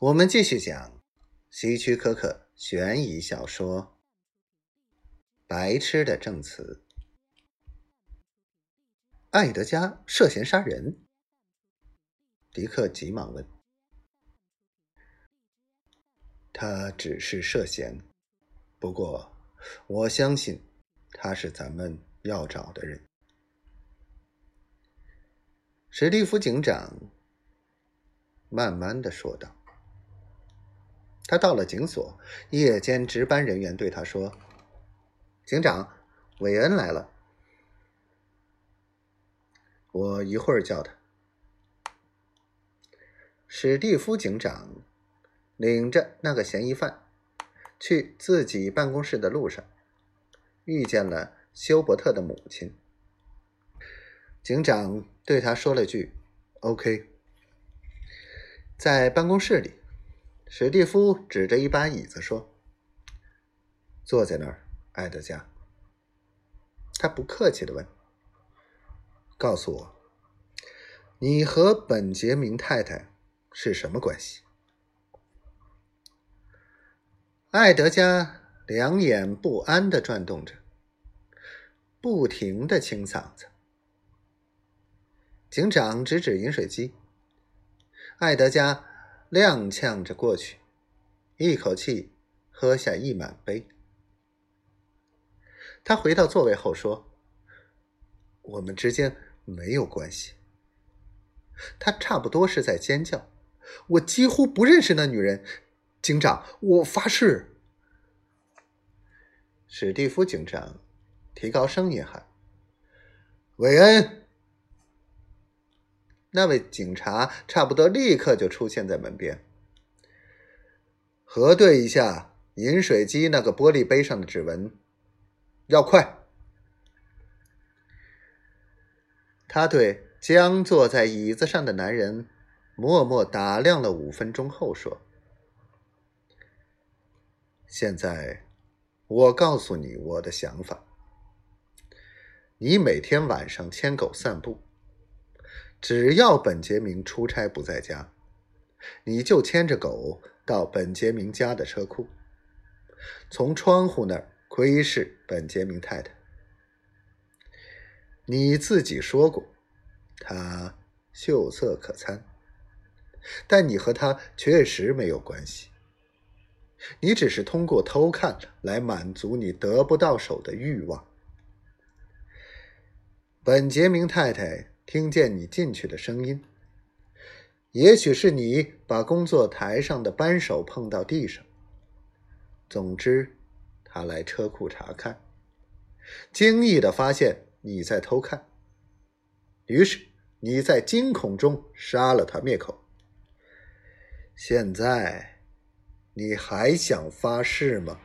我们继续讲希区柯克悬疑小说《白痴的证词》。艾德加涉嫌杀人，迪克急忙问：“他只是涉嫌，不过我相信他是咱们要找的人。”史蒂夫警长慢慢的说道。他到了警所，夜间值班人员对他说：“警长，韦恩来了，我一会儿叫他。”史蒂夫警长领着那个嫌疑犯去自己办公室的路上，遇见了休伯特的母亲。警长对他说了句：“OK。”在办公室里。史蒂夫指着一把椅子说：“坐在那儿，艾德加。”他不客气的问：“告诉我，你和本杰明太太是什么关系？”艾德加两眼不安的转动着，不停的清嗓子。警长指指饮水机，艾德加。踉跄着过去，一口气喝下一满杯。他回到座位后说：“我们之间没有关系。”他差不多是在尖叫：“我几乎不认识那女人，警长，我发誓！”史蒂夫警长提高声音喊：“韦恩！”那位警察差不多立刻就出现在门边，核对一下饮水机那个玻璃杯上的指纹，要快。他对僵坐在椅子上的男人默默打量了五分钟后说：“现在，我告诉你我的想法。你每天晚上牵狗散步。”只要本杰明出差不在家，你就牵着狗到本杰明家的车库，从窗户那儿窥视本杰明太太。你自己说过，她秀色可餐，但你和她确实没有关系。你只是通过偷看来满足你得不到手的欲望。本杰明太太。听见你进去的声音，也许是你把工作台上的扳手碰到地上。总之，他来车库查看，惊异的发现你在偷看，于是你在惊恐中杀了他灭口。现在，你还想发誓吗？